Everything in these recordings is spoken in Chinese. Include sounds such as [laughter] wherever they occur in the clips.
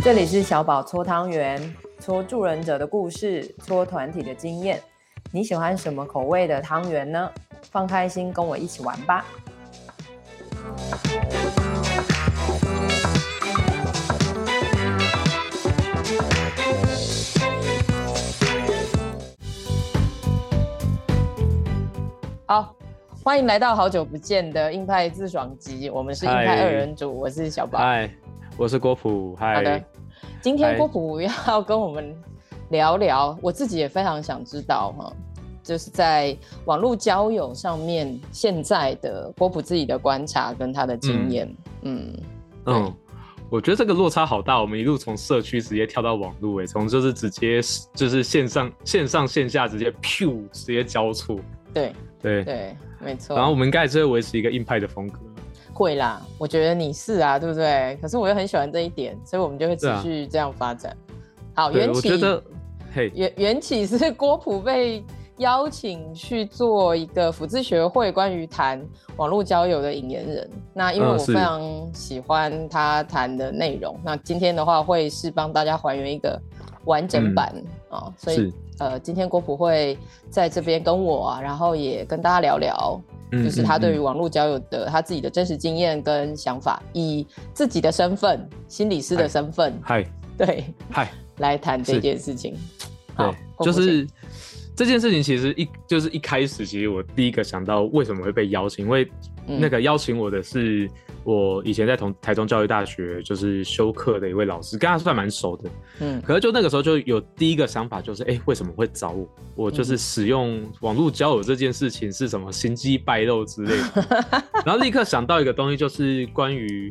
这里是小宝搓汤圆，搓助人者的故事，搓团体的经验。你喜欢什么口味的汤圆呢？放开心，跟我一起玩吧。好，欢迎来到好久不见的硬派自爽集。我们是硬派二人组，Hi. 我是小宝，嗨，我是郭普，嗨。好的，今天郭普要跟我们聊聊，我自己也非常想知道哈，就是在网络交友上面，现在的郭普自己的观察跟他的经验，嗯嗯，嗯，我觉得这个落差好大，我们一路从社区直接跳到网络，哎，从就是直接就是线上线上线下直接噗直接交错，对。对对，没错。然后我们应该还是会维持一个硬派的风格。会啦，我觉得你是啊，对不对？可是我又很喜欢这一点，所以我们就会持续这样发展。啊、好，缘起，嘿，缘缘起是郭普被邀请去做一个辅智学会关于谈网络交友的引言人。那因为我非常喜欢他谈的内容，嗯、那今天的话会是帮大家还原一个完整版啊、嗯哦，所以。呃，今天郭普会在这边跟我啊，然后也跟大家聊聊，就是他对于网络交友的他自己的真实经验跟想法，以自己的身份，心理师的身份，嗨，对，嗨，来谈这件事情。好，就是这件事情其实一就是一开始，其实我第一个想到为什么会被邀请，因为那个邀请我的是。我以前在同台中教育大学就是修课的一位老师，跟他算蛮熟的。嗯，可是就那个时候就有第一个想法，就是哎、欸，为什么会找我？我就是使用网络交友这件事情是什么心机败露之类的。[laughs] 然后立刻想到一个东西，就是关于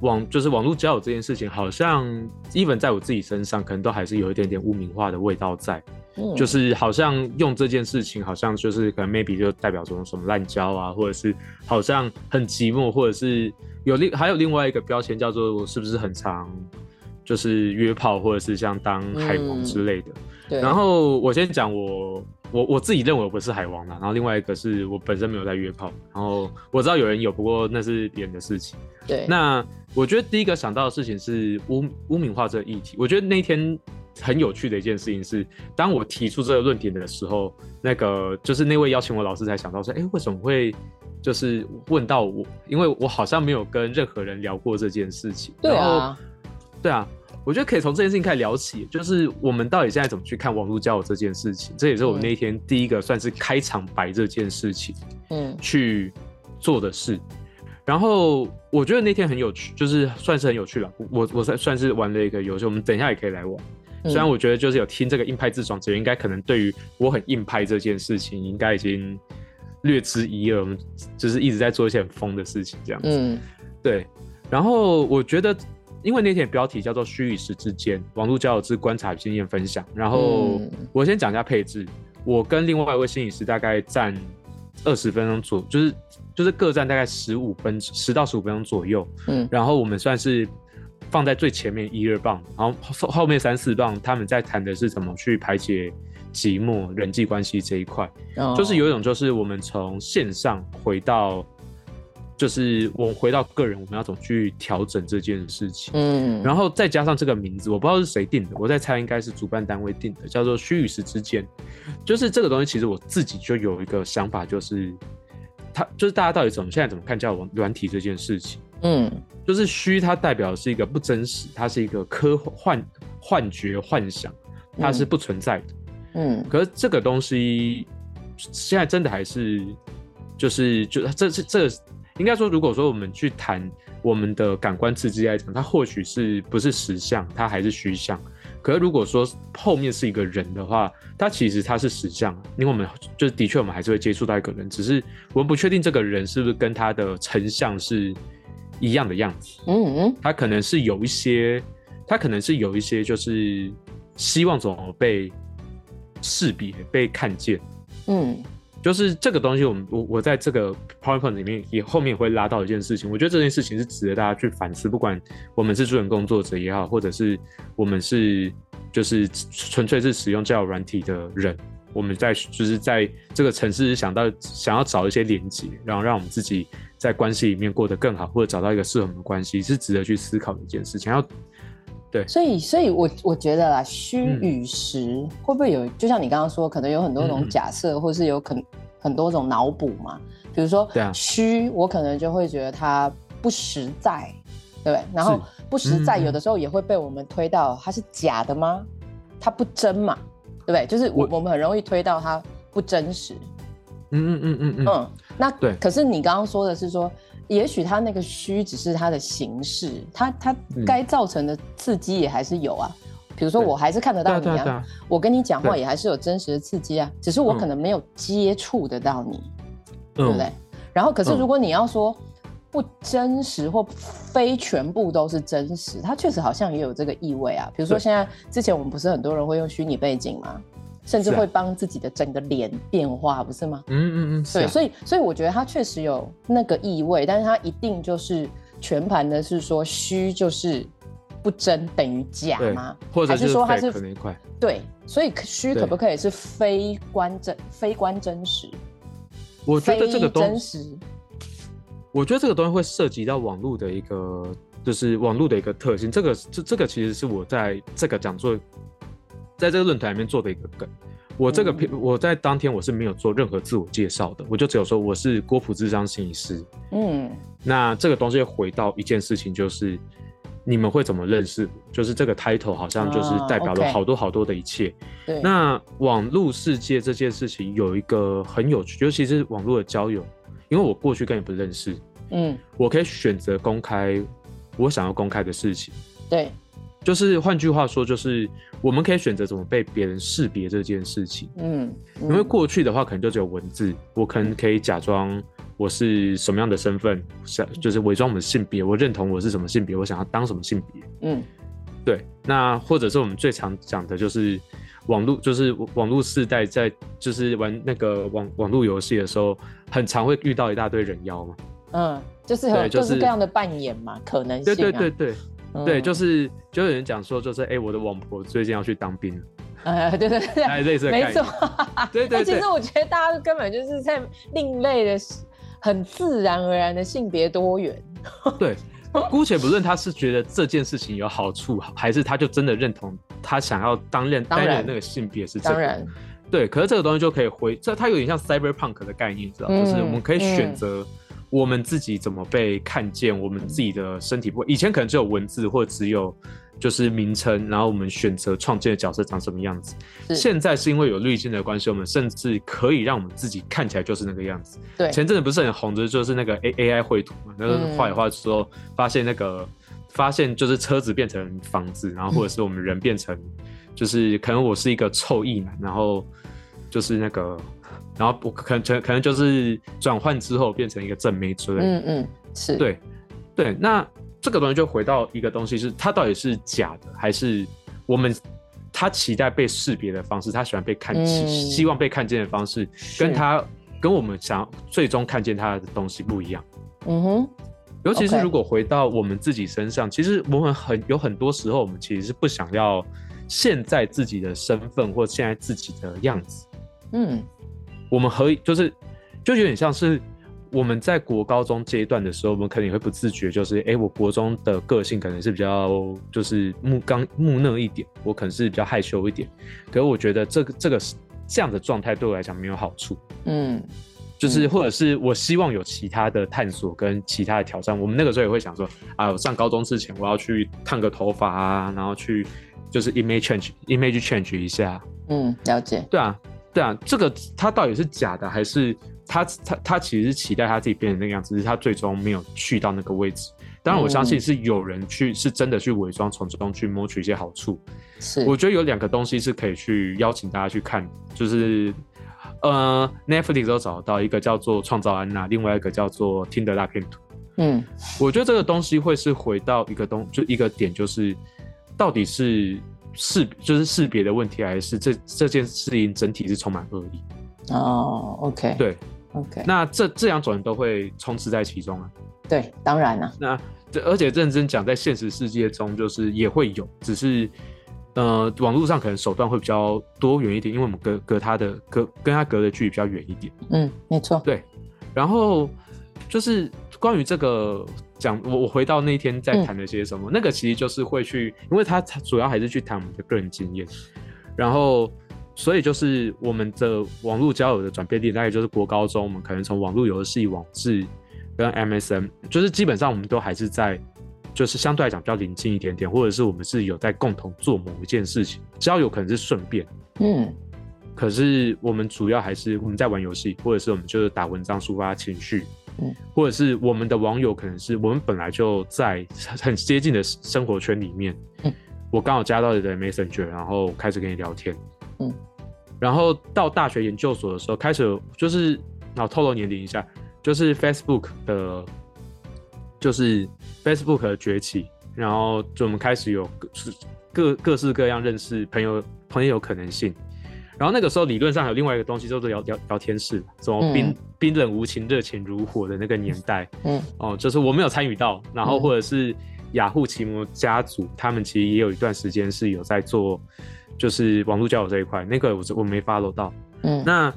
网，就是网络交友这件事情，好像 even 在我自己身上，可能都还是有一点点污名化的味道在。就是好像用这件事情，好像就是可能 maybe 就代表什么什么滥交啊，或者是好像很寂寞，或者是有另还有另外一个标签叫做我是不是很常就是约炮，或者是像当海王之类的。嗯、对。然后我先讲我我我自己认为我不是海王啦，然后另外一个是我本身没有在约炮，然后我知道有人有，不过那是别人的事情。对。那我觉得第一个想到的事情是污污名化这个议题，我觉得那天。很有趣的一件事情是，当我提出这个论点的时候，那个就是那位邀请我老师才想到说，哎、欸，为什么会就是问到我？因为我好像没有跟任何人聊过这件事情。对啊，对啊，我觉得可以从这件事情开始聊起，就是我们到底现在怎么去看网络交友这件事情？这也是我们那天第一个算是开场白这件事情，嗯，去做的事。然后我觉得那天很有趣，就是算是很有趣了。我我算算是玩了一个游戏，我们等一下也可以来玩。虽然我觉得就是有听这个硬派自爽者，应该可能对于我很硬派这件事情，应该已经略知一二。我们就是一直在做一些很疯的事情，这样子。嗯，对。然后我觉得，因为那天标题叫做“虚与实之间”，网络交友之观察与经验分享。然后我先讲一下配置，我跟另外一位心理师大概占二十分钟左右，就是就是各占大概十五分十到十五分钟左右。嗯，然后我们算是。放在最前面一二棒，然后后后面三四棒，他们在谈的是怎么去排解寂寞、人际关系这一块，oh. 就是有一种就是我们从线上回到，就是我回到个人，我们要怎么去调整这件事情。嗯，mm. 然后再加上这个名字，我不知道是谁定的，我在猜应该是主办单位定的，叫做虚与实之间。就是这个东西，其实我自己就有一个想法，就是他就是大家到底怎么现在怎么看叫软体这件事情。嗯，就是虚，它代表的是一个不真实，它是一个科幻、幻觉、幻想，它是不存在的。嗯，可是这个东西现在真的还是，就是就这这这，应该说，如果说我们去谈我们的感官刺激来讲，它或许是不是实相，它还是虚像。可是如果说后面是一个人的话，它其实它是实相，因为我们就是的确我们还是会接触到一个人，只是我们不确定这个人是不是跟他的成像是。一样的样子，嗯嗯，他可能是有一些，他可能是有一些，就是希望怎么被识别、被看见，嗯，就是这个东西我，我们我我在这个 PowerPoint 里面也后面也会拉到一件事情，我觉得这件事情是值得大家去反思，不管我们是助人工作者也好，或者是我们是就是纯粹是使用交友软体的人，我们在就是在这个城市想到想要找一些连接，然后让我们自己。在关系里面过得更好，或者找到一个适合的关系，是值得去思考的一件事情。要对，所以所以我我觉得啦，虚与实、嗯、会不会有？就像你刚刚说，可能有很多种假设、嗯，或是有可很多种脑补嘛。比如说，虚、啊，我可能就会觉得它不实在，对不对？然后不实在，有的时候也会被我们推到它是假的吗？它不真嘛，对不对？就是我我们很容易推到它不真实。嗯嗯嗯嗯嗯。嗯，那对。可是你刚刚说的是说。也许它那个虚只是它的形式，它它该造成的刺激也还是有啊。比如说，我还是看得到你啊，我跟你讲话也还是有真实的刺激啊，只是我可能没有接触得到你，对不对？然后，可是如果你要说不真实或非全部都是真实，它确实好像也有这个意味啊。比如说，现在之前我们不是很多人会用虚拟背景吗？甚至会帮自己的整个脸变化，不是吗？嗯嗯嗯，对，所以所以我觉得它确实有那个意味，但是它一定就是全盘的是说虚就是不真等于假吗？或者是还是说它是？对，所以虚可不可以是非观真非观真实？我觉得这个真实，我觉得这个东西会涉及到网络的一个，就是网络的一个特性。这个这这个其实是我在这个讲座。在这个论坛里面做的一个梗，我这个我在当天我是没有做任何自我介绍的，我就只有说我是郭璞咨商心理师。嗯，那这个东西回到一件事情，就是你们会怎么认识？就是这个 title 好像就是代表了好多好多的一切。对、那网络世界这件事情有一个很有趣，尤其是网络的交友，因为我过去跟你不认识，嗯，我可以选择公开我想要公开的事情。对。就是换句话说，就是我们可以选择怎么被别人识别这件事情。嗯，因为过去的话可能就只有文字，我可能可以假装我是什么样的身份，想就是伪装我们的性别，我认同我是什么性别，我想要当什么性别。嗯，对。那或者是我们最常讲的就是网络，就是网络世代在就是玩那个网网络游戏的时候，很常会遇到一大堆人妖嘛。嗯，就是有各式各样的扮演嘛，可能性、啊。对对对对。对，就是就有人讲说，就是哎、欸，我的王婆最近要去当兵了。呃，对对对，哎，类似。没错，对对对。其实我觉得大家根本就是在另类的、很自然而然的性别多元。对，姑且不论他是觉得这件事情有好处，还是他就真的认同他想要当任担任那个性别是这个。当然。对，可是这个东西就可以回，这它有点像 cyberpunk 的概念，知道、嗯？就是我们可以选择。嗯我们自己怎么被看见？我们自己的身体部位，以前可能只有文字，或者只有就是名称，然后我们选择创建的角色长什么样子。现在是因为有滤镜的关系，我们甚至可以让我们自己看起来就是那个样子。对，前阵子不是很红的，就是那个 A A I 绘图嘛，那个画一画之后，发现那个发现就是车子变成房子，然后或者是我们人变成，就是可能我是一个臭意男，然后就是那个。然后我可能可能就是转换之后变成一个正妹之类的，嗯嗯，是对对。那这个东西就回到一个东西，是它到底是假的，还是我们他期待被识别的方式，他喜欢被看，嗯、希望被看见的方式，跟他跟我们想最终看见他的东西不一样。嗯哼，尤其是如果回到我们自己身上，其实我们很有很多时候，我们其实是不想要现在自己的身份或现在自己的样子。嗯。我们可以就是，就有点像是我们在国高中阶段的时候，我们可能也会不自觉，就是哎，我国中的个性可能是比较就是木刚木讷一点，我可能是比较害羞一点。可是我觉得这个这个这样的状态对我来讲没有好处。嗯，就是或者是我希望有其他的探索跟其他的挑战。我们那个时候也会想说啊，我上高中之前我要去烫个头发啊，然后去就是 image change image change 一下。嗯，了解。对啊。对啊，这个他到底是假的，还是他他他其实是期待他自己变成那个样子，只是他最终没有去到那个位置。当然，我相信是有人去、嗯、是真的去伪装，从中去谋取一些好处。是，我觉得有两个东西是可以去邀请大家去看，就是呃，Netflix 都找得到一个叫做《创造安娜》，另外一个叫做《Tinder 大骗徒》。嗯，我觉得这个东西会是回到一个东，就一个点，就是到底是。识就是识别的问题，还是这这件事情整体是充满恶意？哦，OK，对，OK，那这这两种人都会充斥在其中啊。对，当然了、啊。那这而且认真讲，在现实世界中，就是也会有，只是呃，网络上可能手段会比较多元一点，因为我们隔隔他的隔跟他隔的距离比较远一点。嗯，没错。对，然后就是关于这个讲，我我回到那天在谈了些什么，嗯、那个其实就是会去，因为他主要还是去谈我们的个人经验，然后所以就是我们的网络交友的转变点，大概就是国高中，我们可能从网络游戏、网志跟 MSN，就是基本上我们都还是在，就是相对来讲比较临近一点点，或者是我们是有在共同做某一件事情，交友可能是顺便，嗯。可是我们主要还是我们在玩游戏，或者是我们就是打文章抒发情绪，嗯，或者是我们的网友可能是我们本来就在很接近的生活圈里面，嗯，我刚好加到你的 Messenger，然后开始跟你聊天，嗯，然后到大学研究所的时候开始就是，然后透露年龄一下，就是 Facebook 的，就是 Facebook 的崛起，然后就我们开始有各各各式各样认识朋友朋友可能性。然后那个时候理论上还有另外一个东西，叫做聊聊聊天室，什么冰、嗯、冰冷无情、热情如火的那个年代，嗯，哦，就是我没有参与到，然后或者是雅虎奇摩家族，他们其实也有一段时间是有在做，就是网络交友这一块，那个我我没 follow 到，嗯，那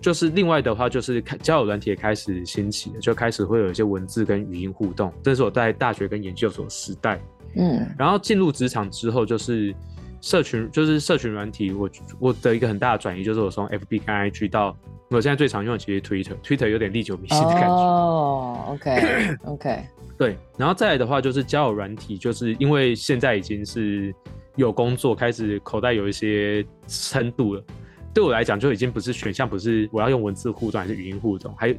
就是另外的话，就是交友软体也开始兴起了，就开始会有一些文字跟语音互动，这是我在大学跟研究所时代，嗯，然后进入职场之后就是。社群就是社群软体，我我的一个很大的转移就是我从 FB 跟 IG 到我现在最常用的其实 Twitter，Twitter 有点历久弥新的感觉。哦、[coughs] oh,，OK OK，对，然后再来的话就是交友软体，就是因为现在已经是有工作，开始口袋有一些深度了。对我来讲，就已经不是选项，不是我要用文字互动还是语音互动，还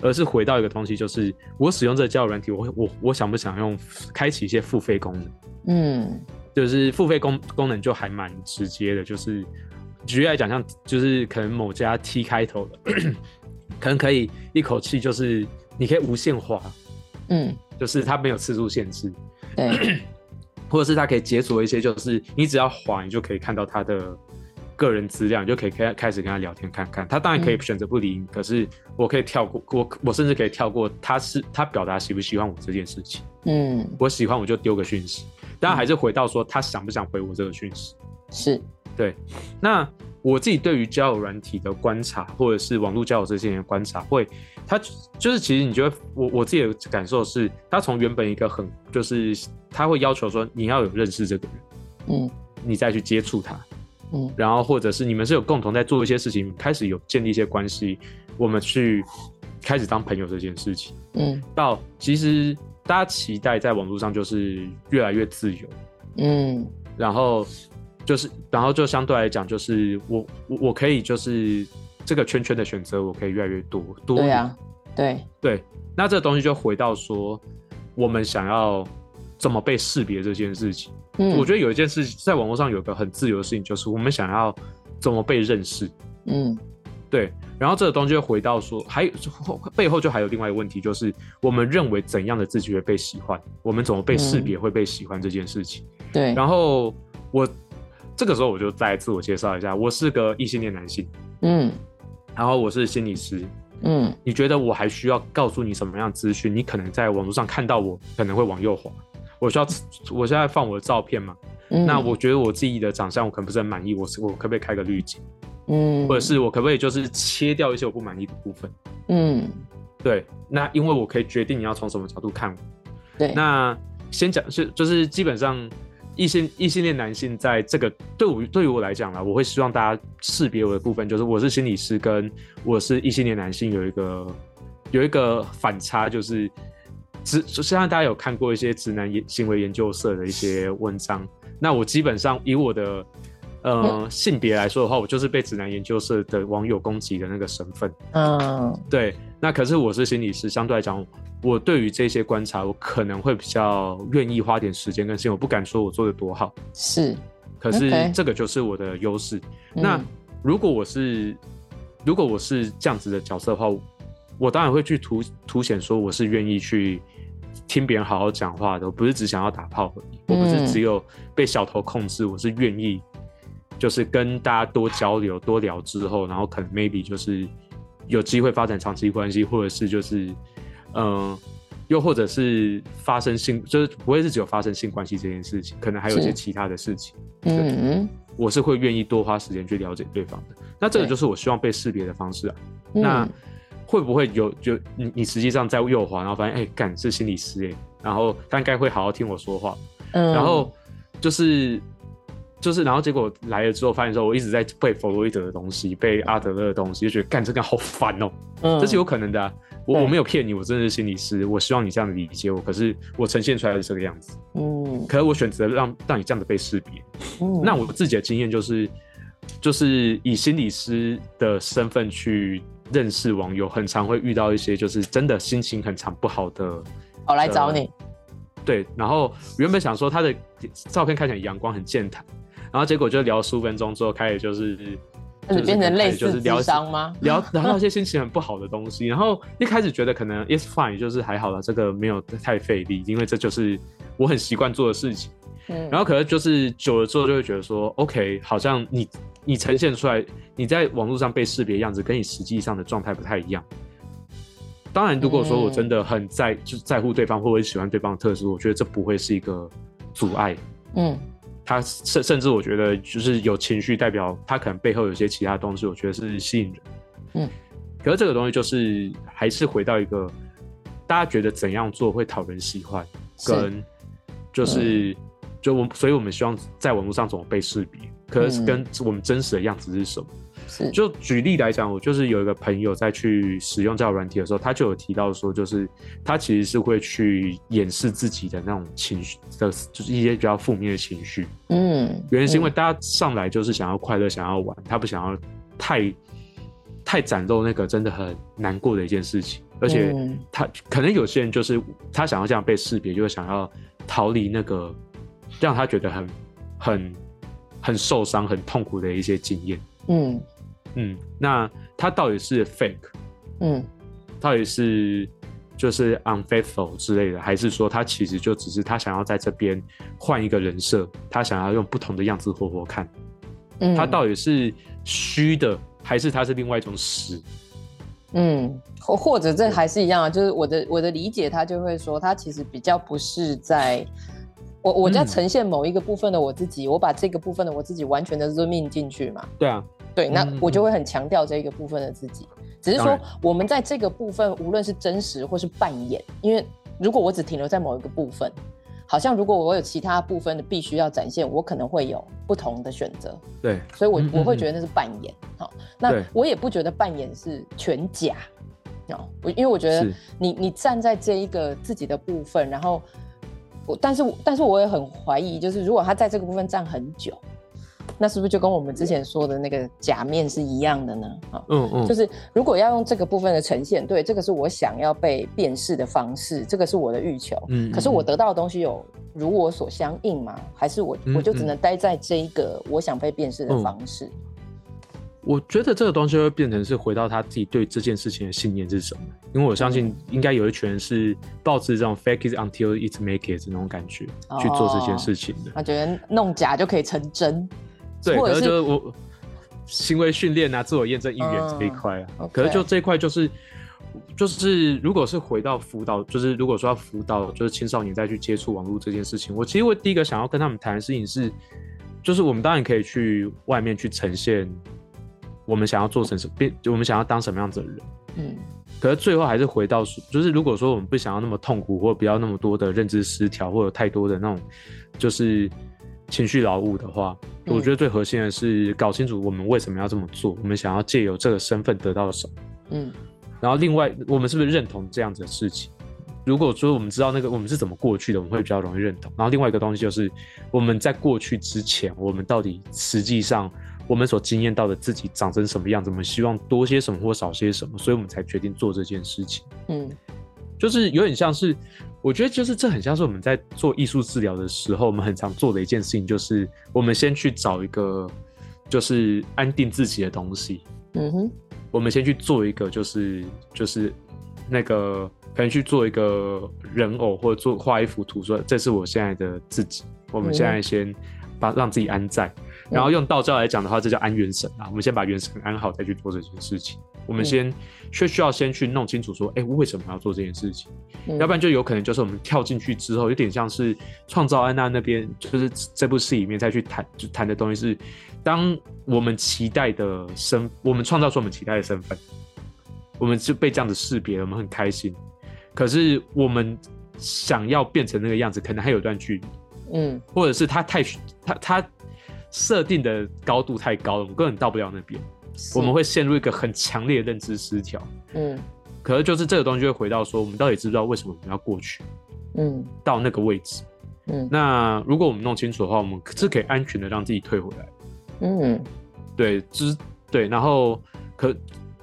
而是回到一个东西，就是我使用这个交友软体，我我我想不想用开启一些付费功能？嗯。就是付费功功能就还蛮直接的，就是举例来讲，像就是可能某家 T 开头的，[clears throat] 可能可以一口气就是你可以无限滑，嗯，就是它没有次数限制，对，[clears throat] 或者是它可以解锁一些，就是你只要滑，你就可以看到他的个人资料，你就可以开开始跟他聊天看看。他当然可以选择不理你，嗯，可是我可以跳过，我我甚至可以跳过他是他表达喜不喜欢我这件事情，嗯，我喜欢我就丢个讯息。当然还是回到说，他想不想回我这个讯息？是，对。那我自己对于交友软体的观察，或者是网络交友这些年的观察，会，他就是其实你觉得，我我自己的感受是，他从原本一个很，就是他会要求说你要有认识这个人，嗯，你再去接触他，嗯，然后或者是你们是有共同在做一些事情，开始有建立一些关系，我们去开始当朋友这件事情，嗯，到其实。大家期待在网络上就是越来越自由，嗯，然后就是，然后就相对来讲，就是我我可以就是这个圈圈的选择，我可以越来越多多。对啊，对对，那这个东西就回到说，我们想要怎么被识别这件事情。嗯，我觉得有一件事情在网络上有个很自由的事情，就是我们想要怎么被认识。嗯。对，然后这个东西就回到说，还有背后就还有另外一个问题，就是我们认为怎样的自己会被喜欢，我们怎么被识别会被喜欢这件事情。嗯、对，然后我这个时候我就再自我介绍一下，我是个异性恋男性，嗯，然后我是心理师，嗯，你觉得我还需要告诉你什么样的资讯？你可能在网络上看到我可能会往右滑，我需要我现在放我的照片嘛？嗯、那我觉得我自己的长相我可能不是很满意，我是我可不可以开个滤镜？嗯，或者是我可不可以就是切掉一些我不满意的部分？嗯，对，那因为我可以决定你要从什么角度看我。对，那先讲是就是基本上异性异性恋男性在这个对我对于我来讲啦，我会希望大家识别我的部分就是我是心理师跟我是异性恋男性有一个有一个反差，就是直就像大家有看过一些直男行为研究社的一些文章，那我基本上以我的。呃，性别来说的话，我就是被指南研究社的网友攻击的那个身份。嗯，对。那可是我是心理师，相对来讲，我对于这些观察，我可能会比较愿意花点时间跟心。我不敢说我做的多好，是。可是这个就是我的优势。那如果我是，如果我是这样子的角色的话，我当然会去凸凸显说我是愿意去听别人好好讲话的，我不是只想要打炮而已。我不是只有被小偷控制，我是愿意。就是跟大家多交流、多聊之后，然后可能 maybe 就是有机会发展长期关系，或者是就是，嗯、呃，又或者是发生性，就是不会是只有发生性关系这件事情，可能还有一些其他的事情。嗯，我是会愿意多花时间去了解对方的。那这个就是我希望被识别的方式啊。那会不会有就你你实际上在右滑，然后发现哎干是心理师哎，然后他应该会好好听我说话，嗯，然后就是就是然后结果来了之后发现说我一直在背弗洛伊德的东西，背阿德勒的东西，就觉得干这个好烦哦，嗯，这是有可能的啊。我我没有骗你，我真的是心理师。我希望你这样理解我，可是我呈现出来的是这个样子。嗯，可是我选择让让你这样子被识别。嗯，那我自己的经验就是，就是以心理师的身份去认识网友，很常会遇到一些就是真的心情很常不好的，我来找你。对，然后原本想说他的照片看起来阳光很健谈，然后结果就聊十五分钟之后开始就是。就是变成类似咨商吗？[laughs] 聊聊到一些心情很不好的东西，然后一开始觉得可能 it's fine，就是还好了，这个没有太费力，因为这就是我很习惯做的事情。嗯，然后可能就是久了之后就会觉得说，OK，好像你你呈现出来你在网络上被识别的样子，跟你实际上的状态不太一样。当然，如果说我真的很在就是在乎对方或者喜欢对方的特质，我觉得这不会是一个阻碍。嗯。他甚甚至我觉得就是有情绪，代表他可能背后有些其他东西，我觉得是吸引人。嗯，可是这个东西就是还是回到一个大家觉得怎样做会讨人喜欢，跟就是就我，所以我们希望在网络上怎么被识别，可是跟我们真实的样子是什么？就举例来讲，我就是有一个朋友在去使用这个软体的时候，他就有提到说，就是他其实是会去掩饰自己的那种情绪的，就是一些比较负面的情绪。嗯，原因是因为大家上来就是想要快乐，想要玩，他不想要太太展露那个真的很难过的一件事情。而且他可能有些人就是他想要这样被识别，就是想要逃离那个让他觉得很很很受伤、很痛苦的一些经验。嗯。嗯，那他到底是 fake，嗯，到底是就是 unfaithful 之类的，还是说他其实就只是他想要在这边换一个人设，他想要用不同的样子活活看，嗯，他到底是虚的，还是他是另外一种实？嗯，或或者这还是一样啊，就是我的我的理解，他就会说他其实比较不是在，我我在呈现某一个部分的我自己，嗯，我把这个部分的我自己完全的 zoom in 进去嘛，对啊。对，那我就会很强调这个部分的自己，嗯、只是说我们在这个部分，无论是真实或是扮演，因为如果我只停留在某一个部分，好像如果我有其他部分的必须要展现，我可能会有不同的选择。对，所以我我会觉得那是扮演。好、嗯，那我也不觉得扮演是全假。哦，我因为我觉得你你站在这一个自己的部分，然后我，但是但是我也很怀疑，就是如果他在这个部分站很久。那是不是就跟我们之前说的那个假面是一样的呢？啊嗯嗯，就是如果要用这个部分的呈现，对，这个是我想要被辨识的方式，这个是我的欲求。嗯，可是我得到的东西有如我所相应吗？还是我我就只能待在这一个我想被辨识的方式？我觉得这个东西会变成是回到他自己对这件事情的信念是什么？因为我相信应该有一群人是抱持这种 fake it until it make it 那种感觉去做这件事情的。他觉得弄假就可以成真。对，可是就是我行为训练啊，自我验证、意愿这一块啊。嗯 okay. 可是就这一块，就是就是，如果是回到辅导，就是如果说要辅导，就是青少年再去接触网络这件事情，我其实我第一个想要跟他们谈的事情是，就是我们当然可以去外面去呈现我们想要做成什么，变我们想要当什么样子的人。嗯。可是最后还是回到，就是如果说我们不想要那么痛苦，或不要那么多的认知失调，或者太多的那种，就是。情绪劳务的话，我觉得最核心的是搞清楚我们为什么要这么做，我们想要借由这个身份得到什么。嗯，然后另外，我们是不是认同这样子的事情？如果说我们知道那个我们是怎么过去的，我们会比较容易认同。然后另外一个东西就是我们在过去之前，我们到底实际上我们所经验到的自己长成什么样子，我们希望多些什么或少些什么，所以我们才决定做这件事情。嗯，就是有点像是。我觉得就是这很像是我们在做艺术治疗的时候，我们很常做的一件事情，就是我们先去找一个就是安定自己的东西。嗯哼，我们先去做一个就是就是那个可能去做一个人偶或者做画一幅图，说这是我现在的自己。我们现在先把让自己安在，然后用道教来讲的话，这叫安元神啊。我们先把元神安好，再去做这件事情。我们先却需要先去弄清楚说，哎、欸，为什么要做这件事情？嗯、要不然就有可能就是我们跳进去之后，有点像是创造安娜那边，就是这部戏里面再去谈，就谈的东西是，当我们期待的身，我们创造出我们期待的身份，我们就被这样子识别了，我们很开心。可是我们想要变成那个样子，可能还有段距离。嗯，或者是他太他他设定的高度太高了，我们根本到不了那边。我们会陷入一个很强烈的认知失调。嗯，可是就是这个东西会回到说，我们到底知不知道为什么我们要过去？嗯，到那个位置。嗯，那如果我们弄清楚的话，我们是可以安全的让自己退回来。嗯，对，就是对。然后可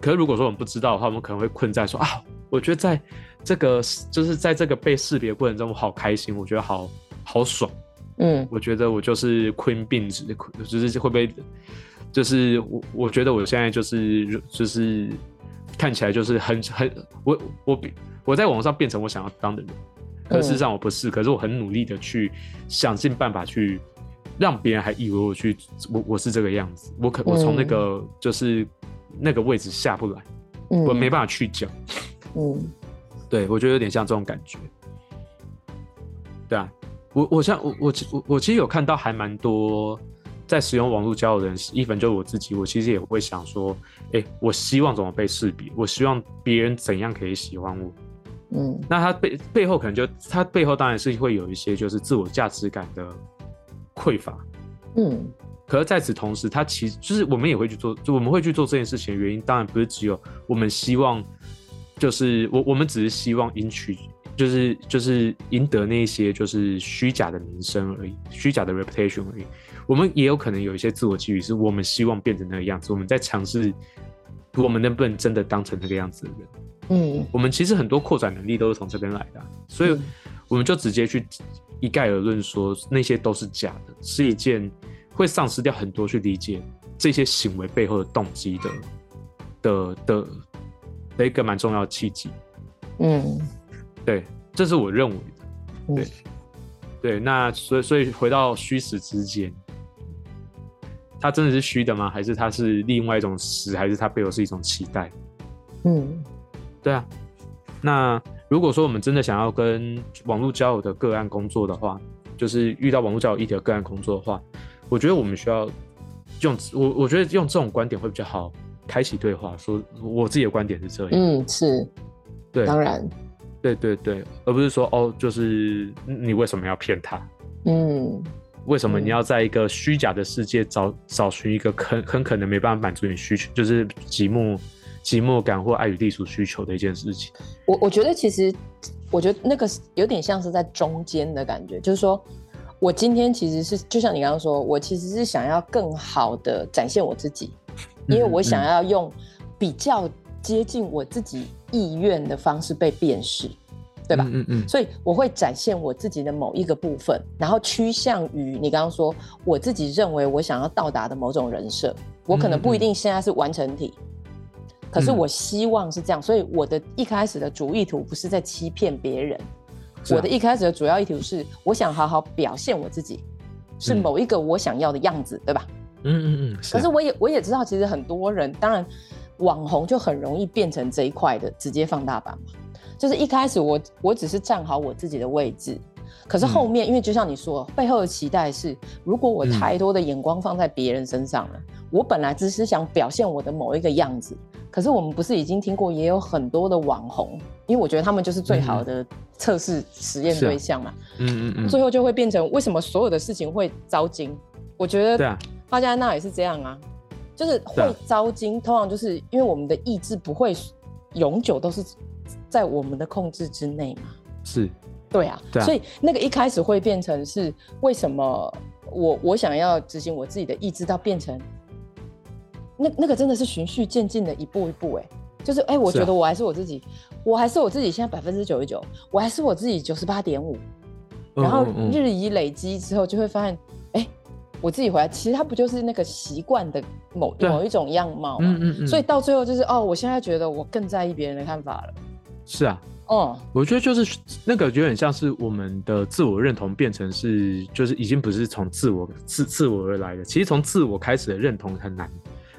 可是如果说我们不知道的话，我们可能会困在说啊，我觉得在这个就是在这个被识别过程中，我好开心，我觉得好好爽。嗯，我觉得我就是 Queen Beans，就是会不会？就是我，我觉得我现在就是就是看起来就是很很我我比我在网上变成我想要当的人，可事实上我不是，可是我很努力的去想尽办法去让别人还以为我去我我是这个样子，我可我从那个就是那个位置下不来，我没办法去讲，嗯，[laughs] 对我觉得有点像这种感觉，对啊，我我像我我我我其实有看到还蛮多。在使用网络交友的人，一分就是我自己。我其实也会想说，哎、欸，我希望怎么被识别？我希望别人怎样可以喜欢我？嗯，那他背背后可能就他背后当然是会有一些就是自我价值感的匮乏。嗯，可是在此同时，他其实就是我们也会去做，就我们会去做这件事情的原因，当然不是只有我们希望，就是我我们只是希望赢取，就是就是赢得那些就是虚假的名声而已，虚假的 reputation 而已。我们也有可能有一些自我期许，是我们希望变成那个样子。我们在尝试，我们能不能真的当成那个样子的人？嗯，我们其实很多扩展能力都是从这边来的，所以我们就直接去一概而论说那些都是假的，是一件会丧失掉很多去理解这些行为背后的动机的的的的一个蛮重要的契机。嗯，对，这是我认为的。对，对，那所以所以回到虚实之间。它真的是虚的吗？还是它是另外一种实？还是它背后是一种期待？嗯，对啊。那如果说我们真的想要跟网络交友的个案工作的话，就是遇到网络交友议题的个案工作的话，我觉得我们需要用我，我觉得用这种观点会比较好，开启对话，说我自己的观点是这样。嗯，是，对，当然，对对对，而不是说哦，就是你为什么要骗他？嗯。为什么你要在一个虚假的世界找找寻一个很很可能没办法满足你需求，就是寂寞、寂寞感或爱与隶属需求的一件事情？我我觉得其实，我觉得那个有点像是在中间的感觉，就是说我今天其实是就像你刚刚说，我其实是想要更好的展现我自己，因为我想要用比较接近我自己意愿的方式被辨识。对吧？嗯嗯，所以我会展现我自己的某一个部分，然后趋向于你刚刚说我自己认为我想要到达的某种人设。我可能不一定现在是完成体，可是我希望是这样。所以我的一开始的主意图不是在欺骗别人，我的一开始的主要意图是我想好好表现我自己，是某一个我想要的样子，对吧？嗯嗯嗯。可是我也我也知道，其实很多人，当然网红就很容易变成这一块的直接放大版嘛。就是一开始我我只是站好我自己的位置，可是后面、嗯、因为就像你说，背后的期待是，如果我太多的眼光放在别人身上了，嗯、我本来只是想表现我的某一个样子，可是我们不是已经听过也有很多的网红，因为我觉得他们就是最好的测试实验对象嘛，嗯嗯嗯，最后就会变成为什么所有的事情会遭惊？我觉得对啊，花加娜也是这样啊，就是会遭惊，通常就是因为我们的意志不会永久都是。在我们的控制之内嘛？是，对啊，对啊，所以那个一开始会变成是为什么我我想要执行我自己的意志，到变成那那个真的是循序渐进的一步一步，哎，就是哎，我觉得我还是我自己，啊、我还是我自己，现在百分之九十九，我还是我自己九十八点五，然后日以累积之后，就会发现，哎，我自己回来，其实它不就是那个习惯的某某一种样貌嘛？嗯嗯嗯，所以到最后就是哦，我现在觉得我更在意别人的看法了。是啊，哦，我觉得就是那个，有点像是我们的自我认同变成是，就是已经不是从自我自自我而来的。其实从自我开始的认同很难，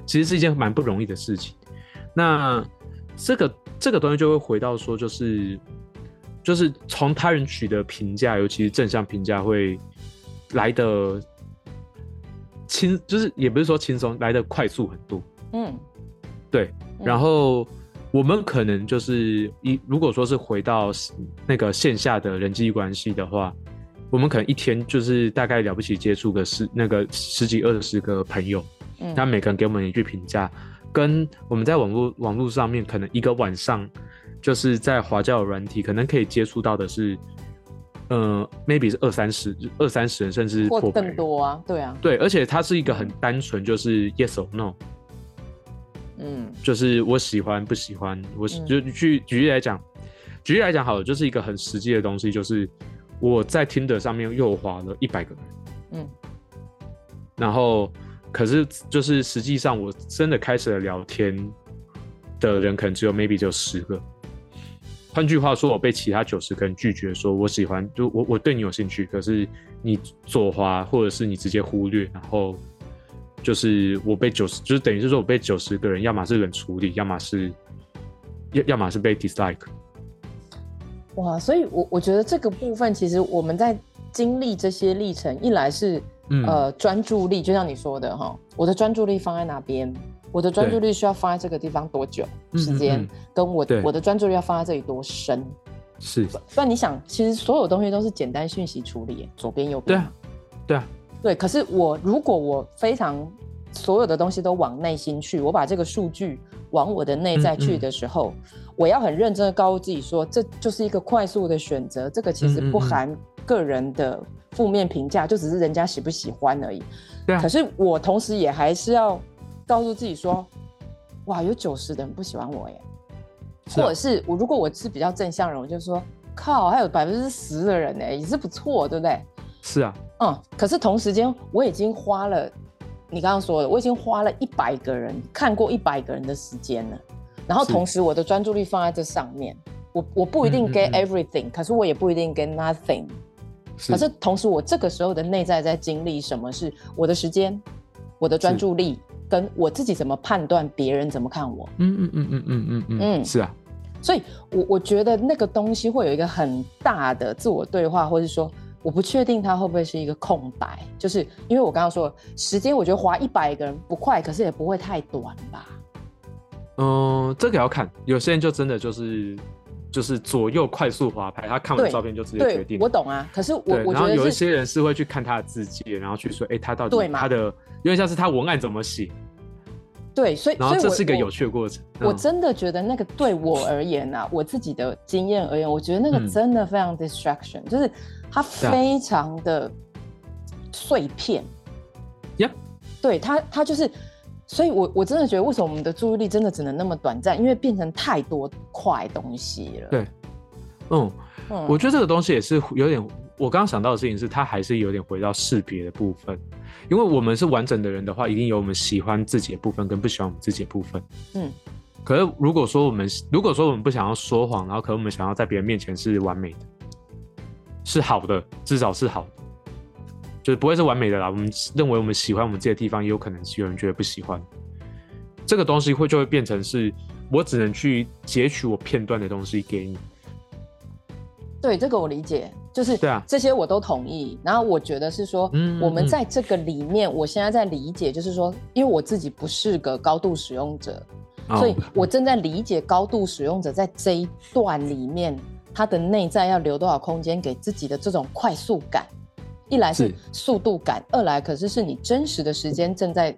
其实是一件蛮不容易的事情。那这个这个东西就会回到说，就是就是从他人取得评价，尤其是正向评价，会来的轻，就是也不是说轻松，来的快速很多。嗯，对，然后。我们可能就是一，如果说是回到那个线下的人际关系的话，我们可能一天就是大概了不起接触个十那个十几二十个朋友，嗯，他每个人给我们一句评价，跟我们在网络网络上面可能一个晚上就是在滑交友软体，可能可以接触到的是，呃，maybe 是二三十二三十人，甚至或更多啊，对啊，对，而且它是一个很单纯，就是 yes or no。嗯，就是我喜欢不喜欢，我就举举例来讲，举例来讲好了，就是一个很实际的东西，就是我在 Tinder 上面又滑了一百个人，嗯，然后可是就是实际上我真的开始了聊天的人，可能只有 maybe 只有十个。换句话说，我被其他九十个人拒绝，说我喜欢，就我我对你有兴趣，可是你左滑或者是你直接忽略，然后。就是我被九十，就是等于是说我被九十个人，要么是冷处理，要么是，要要么是被 dislike。哇，所以我我觉得这个部分其实我们在经历这些历程，一来是、嗯、呃专注力，就像你说的哈，我的专注力放在哪边，我的专注力需要放在这个地方多久时间，跟我我的专注力要放在这里多深，是。不然你想，其实所有东西都是简单讯息处理，左边右边。对啊，对啊。对，可是我如果我非常所有的东西都往内心去，我把这个数据往我的内在去的时候，嗯嗯，我要很认真的告诉自己说，这就是一个快速的选择，这个其实不含个人的负面评价，就只是人家喜不喜欢而已。对啊。可是我同时也还是要告诉自己说，哇，有九十的人不喜欢我耶，或者是我如果我是比较正向人，我就说靠，还有百分之十的人呢，也是不错，对不对？是啊。嗯，可是同时间我已经花了，你刚刚说的，我已经花了一百个人看过一百个人的时间了，然后同时我的专注力放在这上面，我我不一定 get everything，嗯嗯嗯，可是我也不一定 get nothing，是，可是同时我这个时候的内在在经历什么？是我的时间，我的专注力，跟我自己怎么判断别人怎么看我？嗯嗯嗯嗯嗯嗯嗯，嗯，是啊，所以我我觉得那个东西会有一个很大的自我对话，或者说。我不确定它会不会是一个空白，就是因为我刚刚说时间，我觉得划一百个人不快，可是也不会太短吧。嗯，这个要看，有些人就真的就是就是左右快速滑拍，他看完照片就直接决定。我懂啊，可是我我觉得然后有一些人是会去看他的字迹，然后去说，哎、欸，他到底他的有点像是他文案怎么写。对，所以然后这是一个有趣的过程。我，我真的觉得那个对我而言啊，我自己的经验而言，我觉得那个真的非常 distraction，、嗯、就是。它非常的碎片，呀、yeah.，对它，它就是，所以我我真的觉得，为什么我们的注意力真的只能那么短暂？因为变成太多块东西了。对，嗯，嗯，我觉得这个东西也是有点，我刚刚想到的事情是，它还是有点回到识别的部分，因为我们是完整的人的话，一定有我们喜欢自己的部分跟不喜欢我们自己的部分。嗯，可是如果说我们如果说我们不想要说谎，然后可是我们想要在别人面前是完美的。是好的，至少是好的，就是不会是完美的啦。我们认为我们喜欢我们自己的地方，也有可能是有人觉得不喜欢。这个东西会就会变成是我只能去截取我片段的东西给你。对，这个我理解，就是对啊，这些我都同意。然后我觉得是说，嗯，我们在这个里面，我现在在理解，就是说，因为我自己不是个高度使用者，所以我正在理解高度使用者在这一段里面。他的内在要留多少空间给自己的这种快速感？一来是速度感，二来可是是你真实的时间正在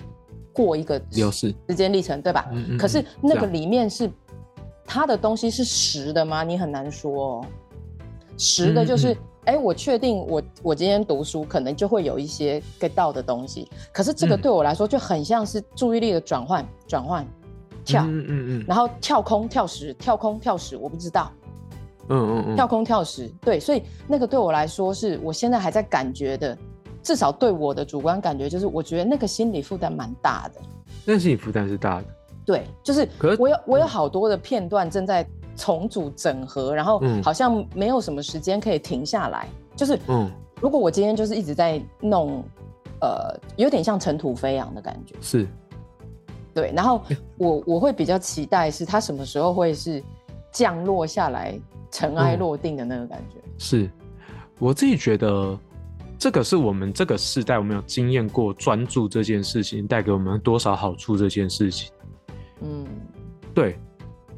过一个时间历程，对吧？嗯嗯。可是那个里面是他的东西是实的吗？你很难说哦。实的就是，哎、嗯嗯，我确定我我今天读书可能就会有一些 get 到的东西。可是这个对我来说就很像是注意力的转换，转换，跳，嗯嗯嗯，然后跳空跳实，跳空跳实，我不知道。嗯嗯嗯，跳空跳实，对，所以那个对我来说是我现在还在感觉的，至少对我的主观感觉就是，我觉得那个心理负担蛮大的。那个心理负担是大的。对，就是我有我有好多的片段正在重组整合，然后好像没有什么时间可以停下来。就是，嗯，如果我今天就是一直在弄，呃，有点像尘土飞扬的感觉。是。对，然后我我会比较期待是它什么时候会是降落下来。尘埃落定的那个感觉，嗯、是我自己觉得，这个是我们这个时代我们有经验过专注这件事情带给我们多少好处这件事情。嗯，对，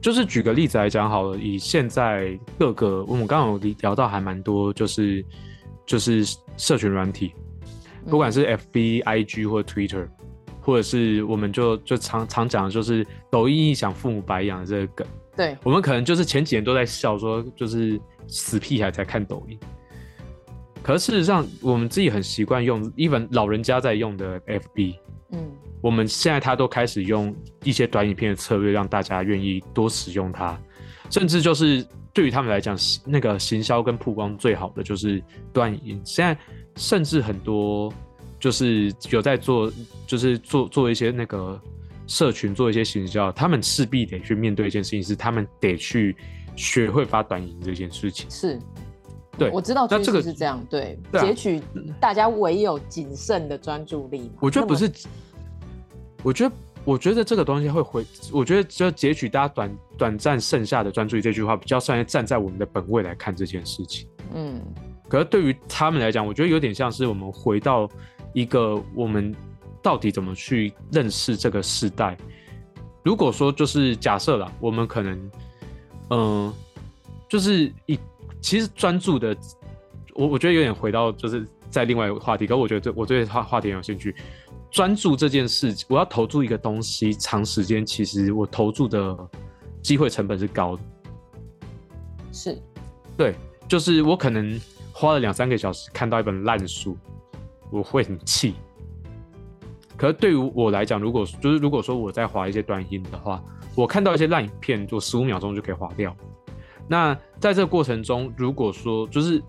就是举个例子来讲好了，以现在各个我们刚刚有聊到还蛮多，就是就是社群软体，不管是 FB、IG 或 Twitter，或者是我们就就常常讲的就是抖音一响父母白养这个梗。对，我们可能就是前几年都在笑说，就是死屁孩才看抖音。可是事实上，我们自己很习惯用，even 老人家在用的 FB，嗯，我们现在他都开始用一些短影片的策略，让大家愿意多使用它。甚至就是对于他们来讲，那个行销跟曝光最好的就是短影音。现在甚至很多就是有在做，就是做做一些那个。社群做一些行销，他们势必得去面对一件事情，是他们得去学会发短影这件事情。是，对，我知道这个是这样，对，截取大家唯有谨慎的专注力。我觉得不是，我觉得，我觉得这个东西会回，我觉得就截取大家短短暂剩下的专注力这句话，比较算是站在我们的本位来看这件事情。嗯，可是对于他们来讲，我觉得有点像是我们回到一个我们。到底怎么去认识这个时代？如果说就是假设啦，我们可能，嗯、呃，就是一其实专注的，我我觉得有点回到就是在另外一个话题，可我觉得我对话话题很有兴趣。专注这件事，我要投注一个东西长时间，其实我投注的机会成本是高的。是，对，就是我可能花了两三个小时看到一本烂书，我会很气。可是对于我来讲，如果就是如果说我在划一些短音的话，我看到一些烂影片，就十五秒钟就可以划掉。那在这个过程中，如果说就是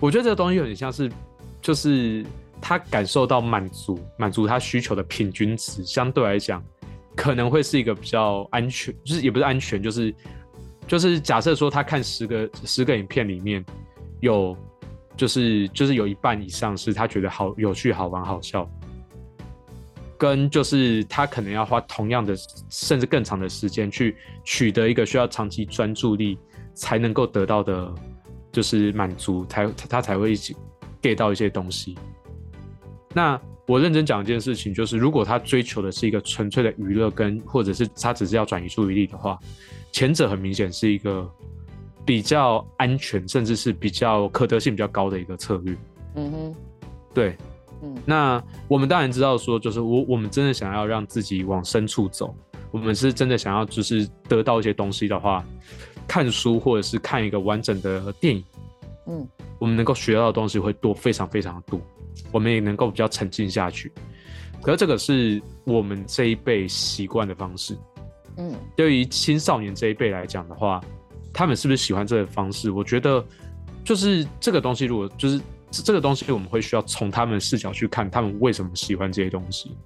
我觉得这个东西有点像是，就是他感受到满足，满足他需求的平均值，相对来讲可能会是一个比较安全，就是也不是安全，就是就是假设说他看十个十个影片里面有就是就是有一半以上是他觉得好有趣、好玩、好笑。跟就是他可能要花同样的甚至更长的时间去取得一个需要长期专注力才能够得到的，就是满足，才他才会一起 get 到一些东西。那我认真讲一件事情，就是如果他追求的是一个纯粹的娱乐，跟或者是他只是要转移注意力的话，前者很明显是一个比较安全，甚至是比较可得性比较高的一个策略。嗯哼，对。嗯，那我们当然知道说，就是我我们真的想要让自己往深处走，我们是真的想要就是得到一些东西的话，看书或者是看一个完整的电影，嗯，我们能够学到的东西会多非常非常的多，我们也能够比较沉浸下去。可是这个是我们这一辈习惯的方式，嗯，对于青少年这一辈来讲的话，他们是不是喜欢这个方式？我觉得就是这个东西，如果就是。这个东西我们会需要从他们的视角去看，他们为什么喜欢这些东西。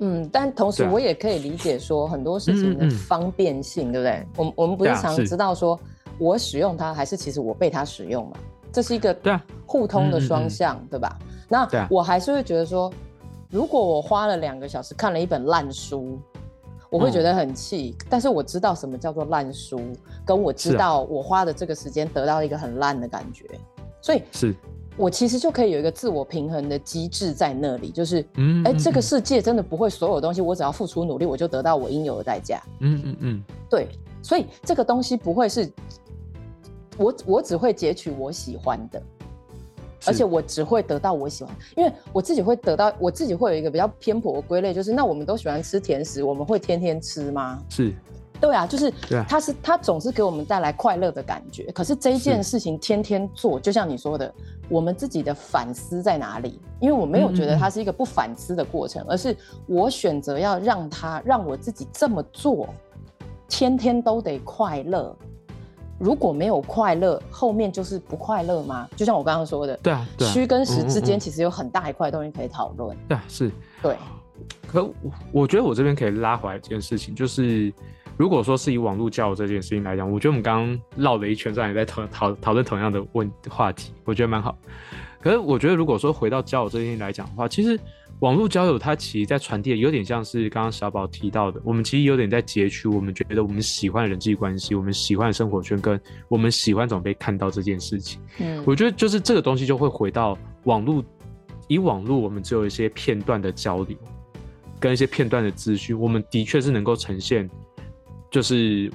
嗯，但同时我也可以理解说很多事情的方便性，对不对？我们我们不是常知道说我使用它，还是其实我被它使用嘛？这是一个互通的双向，对吧？那我还是会觉得说，如果我花了两个小时看了一本烂书，我会觉得很气。但是我知道什么叫做烂书，跟我知道我花的这个时间得到一个很烂的感觉，所以是。我其实就可以有一个自我平衡的机制在那里，就是，嗯，哎，这个世界真的不会所有东西，我只要付出努力，我就得到我应有的代价。嗯嗯嗯，对，所以这个东西不会是，我我只会截取我喜欢的，而且我只会得到我喜欢，因为我自己会得到，我自己会有一个比较偏颇的归类，就是那我们都喜欢吃甜食，我们会天天吃吗？是。对啊，就是，他是他总是给我们带来快乐的感觉。可是这一件事情天天做，就像你说的，我们自己的反思在哪里？因为我没有觉得它是一个不反思的过程，而是我选择要让它让我自己这么做，天天都得快乐。如果没有快乐，后面就是不快乐吗？就像我刚刚说的，对啊，虚跟实之间其实有很大一块东西可以讨论。对啊，是，对。可我觉得我这边可以拉回来一件事情，就是。如果说是以网络交友这件事情来讲，我觉得我们刚刚绕了一圈，这样也在讨讨讨论同样的问话题，我觉得蛮好。可是我觉得，如果说回到交友这件事情来讲的话，其实网络交友它其实在传递的有点像是刚刚小宝提到的，我们其实有点在截取我们觉得我们喜欢的人际关系，我们喜欢的生活圈，跟我们喜欢怎么被看到这件事情。嗯，我觉得就是这个东西就会回到网络，以网络我们只有一些片段的交流，跟一些片段的资讯，我们的确是能够呈现。就是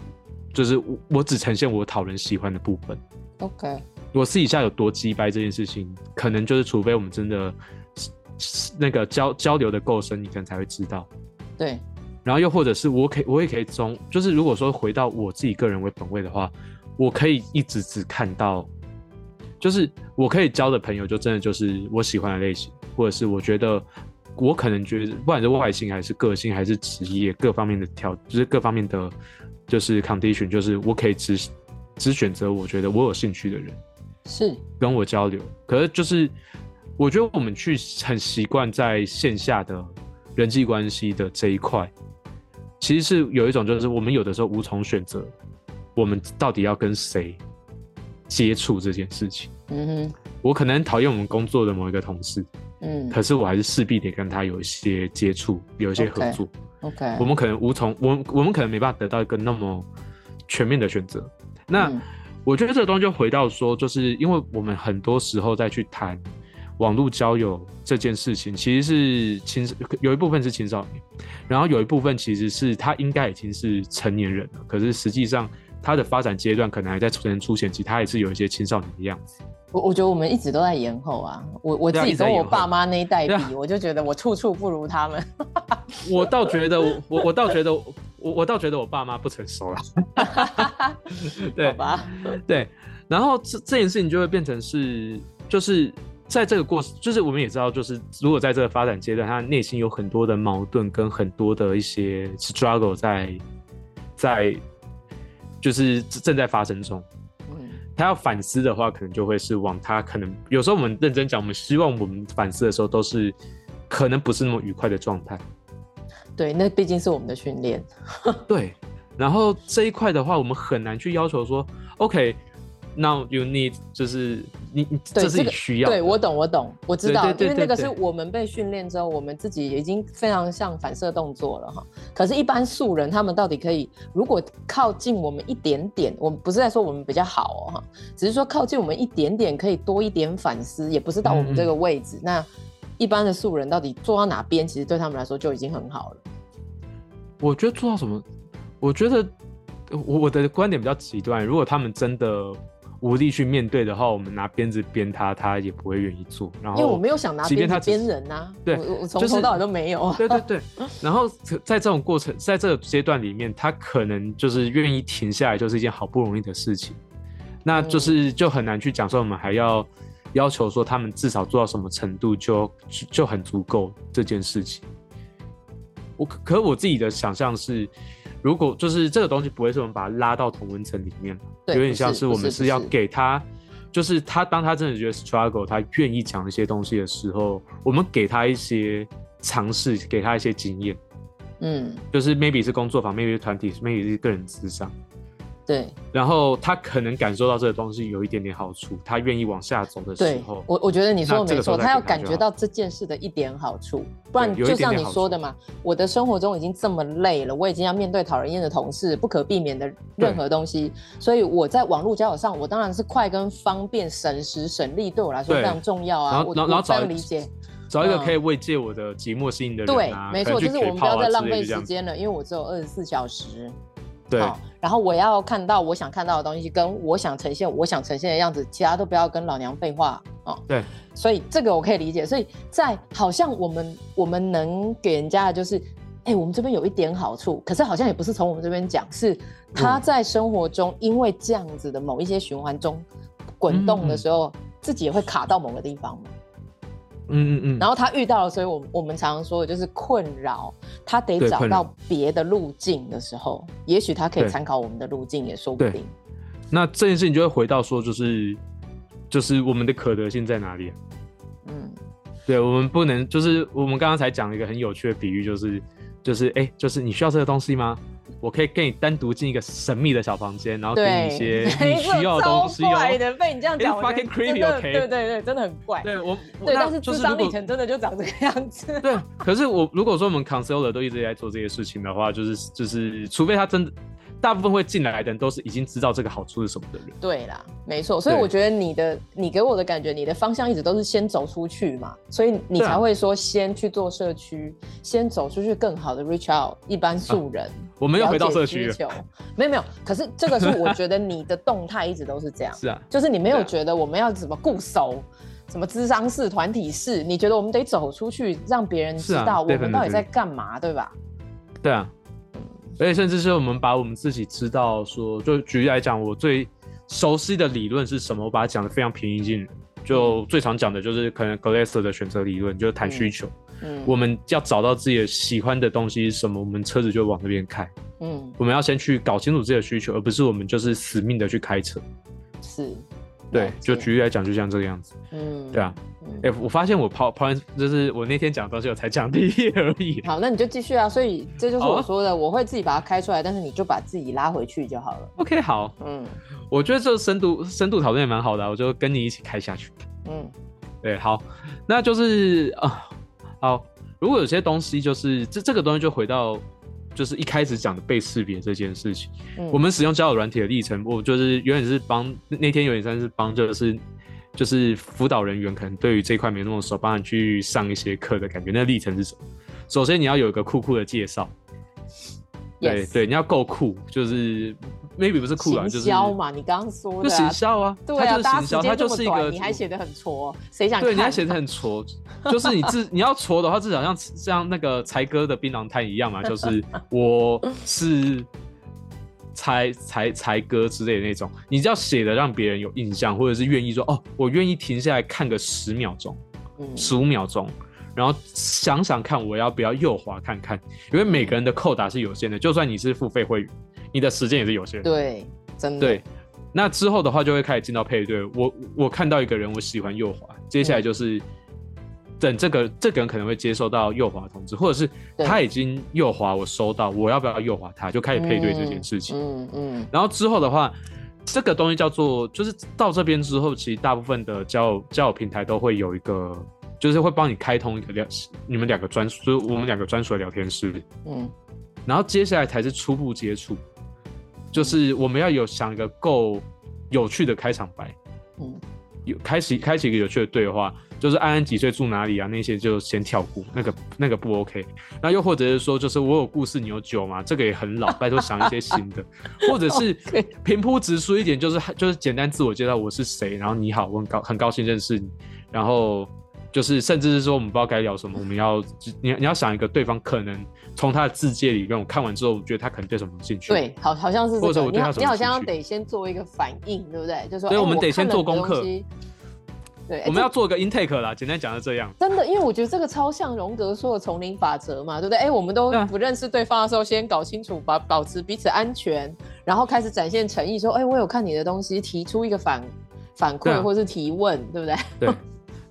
就是我我只呈现我讨人喜欢的部分。OK，我私底下有多鸡掰这件事情，可能就是除非我们真的那个交交流的够深，你可能才会知道。对。然后又或者是我可以我也可以从，就是如果说回到我自己个人为本位的话，我可以一直只看到，就是我可以交的朋友就真的就是我喜欢的类型，或者是我觉得我可能觉得不管是外形还是个性还是职业各方面的条，就是各方面的，就是 condition，就是我可以只只选择我觉得我有兴趣的人，是跟我交流。可是就是我觉得我们去很习惯在线下的人际关系的这一块。其实是有一种，就是我们有的时候无从选择，我们到底要跟谁接触这件事情。嗯哼，我可能讨厌我们工作的某一个同事，嗯，可是我还是势必得跟他有一些接触，有一些合作。OK，, okay. 我们可能无从，我我们可能没办法得到一个那么全面的选择。那、嗯、我觉得这个东西就回到说，就是因为我们很多时候再去谈。网络交友这件事情，其实是青有一部分是青少年，然后有一部分其实是他应该已经是成年人了，可是实际上他的发展阶段可能还在成人初显期，他也是有一些青少年的样子。我我觉得我们一直都在延后啊，我我自己跟我爸妈那一代比，我就觉得我处处不如他们。[laughs] 我倒觉得我我倒觉得我我倒觉得我爸妈不成熟了。[laughs] 对好吧？对，然后这这件事情就会变成是就是。在这个过程，就是我们也知道，就是如果在这个发展阶段，他内心有很多的矛盾跟很多的一些 struggle 在，在就是正在发生中。嗯，他要反思的话，可能就会是往他可能有时候我们认真讲，我们希望我们反思的时候都是可能不是那么愉快的状态。对，那毕竟是我们的训练。[laughs] 对，然后这一块的话，我们很难去要求说，OK。Now you need 就是你，这是你需要。对，我懂，我懂，我知道，因为那个是我们被训练之后，我们自己已经非常像反射动作了哈。可是，一般素人他们到底可以，如果靠近我们一点点，我们不是在说我们比较好哦哈，只是说靠近我们一点点，可以多一点反思，也不是到我们这个位置。那一般的素人到底做到哪边，其实对他们来说就已经很好了。我觉得做到什么？我觉得我我的观点比较极端，如果他们真的。无力去面对的话，我们拿鞭子鞭他，他也不会愿意做。然后，因为我没有想拿鞭子鞭人呐、啊，对，我我从头到尾都没有。对对对。[laughs] 然后在这种过程，在这个阶段里面，他可能就是愿意停下来，就是一件好不容易的事情。那就是就很难去讲说，我们还要要求说他们至少做到什么程度就就很足够这件事情。我可是我自己的想象是。如果就是这个东西不会是我们把它拉到同温层里面，有点像是我们是要给他，就是他当他真的觉得 struggle，他愿意讲一些东西的时候，我们给他一些尝试，给他一些经验，嗯，就是 maybe 是工作坊，maybe 是团体，maybe 是个人智商。对，然后他可能感受到这个东西有一点点好处，他愿意往下走的时候，我我觉得你说的没错，他要感觉到这件事的一点好处，不然就像你说的嘛，我的生活中已经这么累了，我已经要面对讨人厌的同事，不可避免的任何东西，所以我在网络交友上，我当然是快跟方便、省时省力，对我来说非常重要啊。然后然后找理解，找一个可以慰藉我的寂寞心的人、啊，对，没错，就是我们不要再浪费时间了，因为我只有二十四小时。对，然后我要看到我想看到的东西，跟我想呈现我想呈现的样子，其他都不要跟老娘废话哦。对，所以这个我可以理解。所以在好像我们我们能给人家的就是，哎、欸，我们这边有一点好处，可是好像也不是从我们这边讲，是他在生活中因为这样子的某一些循环中滚动的时候，自己也会卡到某个地方嘛。嗯嗯嗯，然后他遇到了，所以我我们常常说的就是困扰，他得找到别的路径的时候，也许他可以参考我们的路径，也说不定。那这件事情就会回到说，就是就是我们的可得性在哪里啊？嗯，对，我们不能就是我们刚刚才讲了一个很有趣的比喻，就是就是哎、欸，就是你需要这个东西吗？我可以跟你单独进一个神秘的小房间，然后给你一些 [laughs] 你需要的东西哦。怪的，被你这样讲，真的，对对对，真的很怪。对我，对，但是智商里程真的就长这个样子。[laughs] 对，可是我如果说我们 counselor 都一直在做这些事情的话，就是就是，除非他真的。大部分会进来的人都是已经知道这个好处是什么的人。对啦，没错。所以我觉得你的你给我的感觉，你的方向一直都是先走出去嘛，所以你才会说先去做社区，啊、先走出去更好的 reach out 一般素人。啊、我们又回到社区了。没有没有，可是这个是我觉得你的动态一直都是这样。[laughs] 是啊，就是你没有觉得我们要怎么固守，什么智商式、团体式？你觉得我们得走出去，让别人知道我们到底在干嘛，对吧？对啊，而且甚至是我们把我们自己知道说，就举例来讲，我最熟悉的理论是什么？我把它讲的非常平易近人。就最常讲的就是可能 Glasser 的选择理论，就是谈需求。嗯，我们要找到自己的喜欢的东西是什么，我们车子就往那边开。嗯，我们要先去搞清楚自己的需求，而不是我们就是死命的去开车。是，对，就举例来讲，就像这个样子。嗯，对啊。哎、欸，我发现我抛抛完就是我那天讲的东西，我才讲第一页而已。好，那你就继续啊。所以这就是我说的，我会自己把它开出来，但是你就把自己拉回去就好了。OK，好。嗯，我觉得这深度深度讨论也蛮好的，我就跟你一起开下去。嗯，对，好，那就是啊，好。如果有些东西就是这这个东西就回到就是一开始讲的被识别这件事情。嗯，我们使用交友软体的历程，我就是有点是帮那天有点算是帮就是。就是辅导人员可能对于这块没那么熟，帮你去上一些课的感觉。那个历程是什么？首先你要有一个酷酷的介绍.对对，你要够酷，就是 maybe 不是酷啊，就是行销嘛。你刚刚说的就行销啊，对啊，它就是行销，它就是一个。你还写的很挫，谁想？对，你还写的很挫，就是你自 [laughs] 你要挫的话，至少像像那个才哥的槟榔摊一样嘛，就是我是。才才才哥之类的那种，你只要写的让别人有印象，或者是愿意说哦，我愿意停下来看个十秒钟，十五秒钟，然后想想看我要不要右滑看看，因为每个人的扣打是有限的，就算你是付费会员，你的时间也是有限的。对，真的。对，那之后的话就会开始进到配对。我我看到一个人，我喜欢右滑，接下来就是。嗯等这个这个人可能会接收到右滑通知，或者是他已经右滑，我收到，我要不要右滑他，就开始配对这件事情。嗯嗯。然后之后的话，这个东西叫做，就是到这边之后，其实大部分的交友交友平台都会有一个，就是会帮你开通一个聊你们两个专属，就是我们两个专属的聊天室。嗯。然后接下来才是初步接触，就是我们要有想一个够有趣的开场白。嗯。有开启开启一个有趣的对话。就是安安几岁住哪里啊？那些就先跳过，那个那个不 OK。那又或者是说，就是我有故事，你有酒吗？这个也很老，[laughs] 拜托想一些新的，或者是平铺直述一点，就是就是简单自我介绍，我是谁，然后你好，我很高很高兴认识你，然后就是甚至是说我们不知道该聊什么，我们要你你要想一个对方可能从他的字界里面，我看完之后，我觉得他可能对什么有兴趣。对，好好像是、这个，或者我对他什么你好，像得先做一个反应，对不对？就是说，所以我们得先做功课。对，我们要做一个 intake 啦，简单讲是这样。真的，因为我觉得这个超像荣格说的丛林法则嘛，对不对？哎，我们都不认识对方的时候，先搞清楚，保保持彼此安全，然后开始展现诚意，说，哎，我有看你的东西，提出一个反反馈或是提问，对，对不对？对。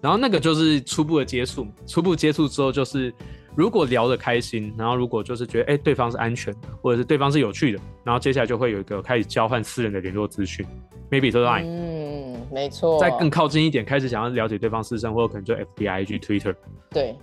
然后那个就是初步的接触，初步接触之后，就是如果聊得开心，然后如果就是觉得哎对方是安全的，或者是对方是有趣的，然后接下来就会有一个开始交换私人的联络资讯，maybe 是 line。嗯。没错，再更靠近一点，开始想要了解对方私生活，或者可能就 FBI、IG、Twitter。对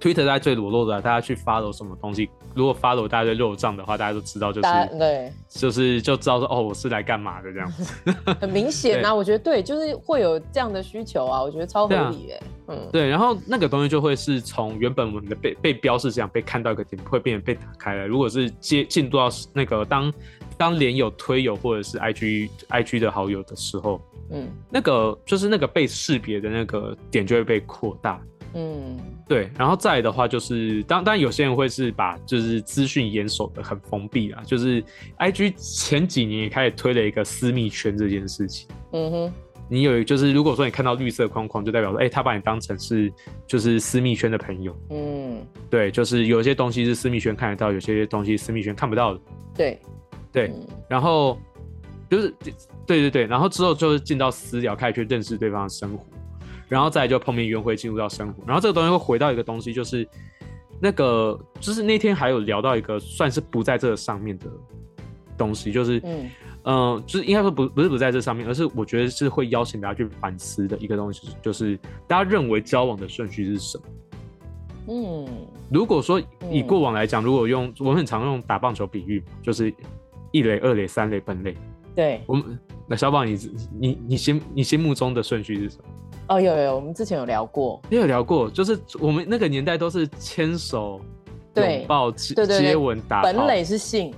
，Twitter 在最裸露的，大家去 follow 什么东西？如果 follow 大家的肉账的话，大家都知道，就是对，就是就知道说哦，我是来干嘛的这样子。很明显啊，我觉得对，就是会有这样的需求啊，我觉得超合理耶。嗯，对，然后那个东西就会是从原本我们的被被标示这样被看到一个点，会变成被打开了。如果是接进度到那个当当连友推友或者是 IG IG 的好友的时候。嗯，那个就是那个被识别的那个点就会被扩大。嗯，对，然后再来的话就是，当当然有些人会是把就是资讯严守的很封闭啊，就是 IG 前几年也开始推了一个私密圈这件事情。嗯哼，你有就是如果说你看到绿色框框，就代表说，哎、欸，他把你当成是就是私密圈的朋友。嗯，对，就是有些东西是私密圈看得到，有些东西私密圈看不到的。对，对，嗯、然后就是。对对对，然后之后就是进到私聊，开始去认识对方的生活，然后再来就碰面约会，进入到生活，然后这个东西会回到一个东西，就是那个就是那天还有聊到一个算是不在这个上面的东西，就是嗯嗯、呃，就是应该说不不是不在这上面，而是我觉得是会邀请大家去反思的一个东西，就是大家认为交往的顺序是什么？嗯，如果说以过往来讲，如果用我们很常用打棒球比喻，就是一垒、二垒、三垒、本垒，对我们。那小宝，你你你心你心目中的顺序是什么？哦，有有，我们之前有聊过，也有聊过，就是我们那个年代都是牵手拥抱、接吻、打。本垒是性，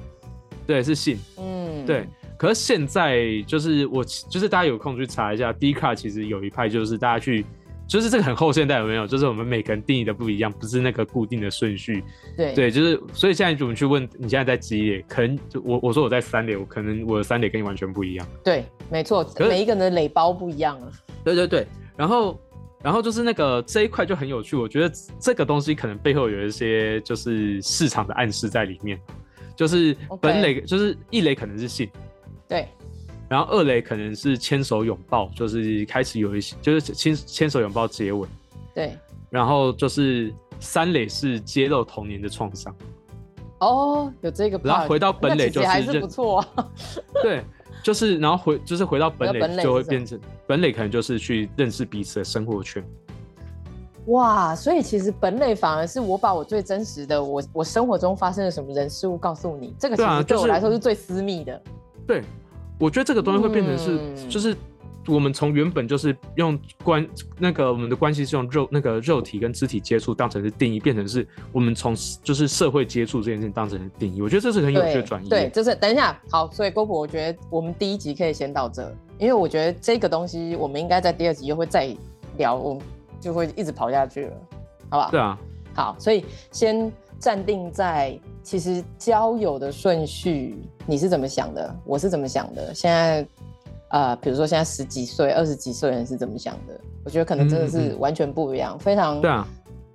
对，是性。嗯，对。可是现在就是我，就是大家有空去查一下，Dcard 其实有一派就是大家去，就是这个很后现代有没有？就是我们每个人定义的不一样，不是那个固定的顺序。对对，就是所以现在我们去问你现在在几垒，可能就我我说我在三垒，我可能我的三垒跟你完全不一样。对，没错，每一个人的垒包不一样啊。对对对，然后然后就是那个这一块就很有趣，我觉得这个东西可能背后有一些就是市场的暗示在里面，就是本垒.就是一垒可能是信。对，然后二垒可能是牵手拥抱，就是开始有一些，就是牵牵手拥抱接吻。对，然后就是三垒是揭露童年的创伤。哦，有这个。然后回到本垒就是还是不错啊。对，就是然后回就是回到本垒就会变成本垒可能就是去认识彼此的生活圈。哇，所以其实本垒反而是我把我最真实的我我生活中发生了什么人事物告诉你，这个其实对我来说是最私密的。对，我觉得这个东西会变成是，嗯、就是我们从原本就是用关那个我们的关系是用肉那个肉体跟肢体接触当成是定义，变成是我们从就是社会接触这件事情当成是定义。我觉得这是很有趣的转移。对，就是等一下，好，所以郭普，我觉得我们第一集可以先到这，因为我觉得这个东西我们应该在第二集又会再聊，我们就会一直跑下去了，好不好？对啊。好，所以先暂定在。其实交友的顺序你是怎么想的？我是怎么想的？现在，呃，比如说现在十几岁、二十几岁人是怎么想的？我觉得可能真的是完全不一样，嗯嗯、非常对啊，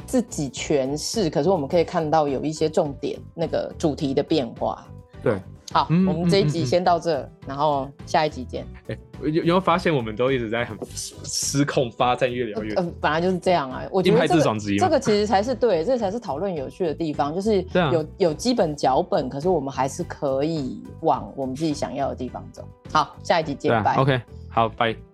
自己诠释。可是我们可以看到有一些重点，那个主题的变化。对。好，嗯、我们这一集先到这，嗯嗯嗯、然后下一集见。欸、有有没有发现我们都一直在很失控发展，越聊越……嗯、呃，本来就是这样啊。我觉得这个这个其实才是对，这才是讨论有趣的地方，就是有、啊、有基本脚本，可是我们还是可以往我们自己想要的地方走。好，下一集见，拜、啊。OK，好，拜。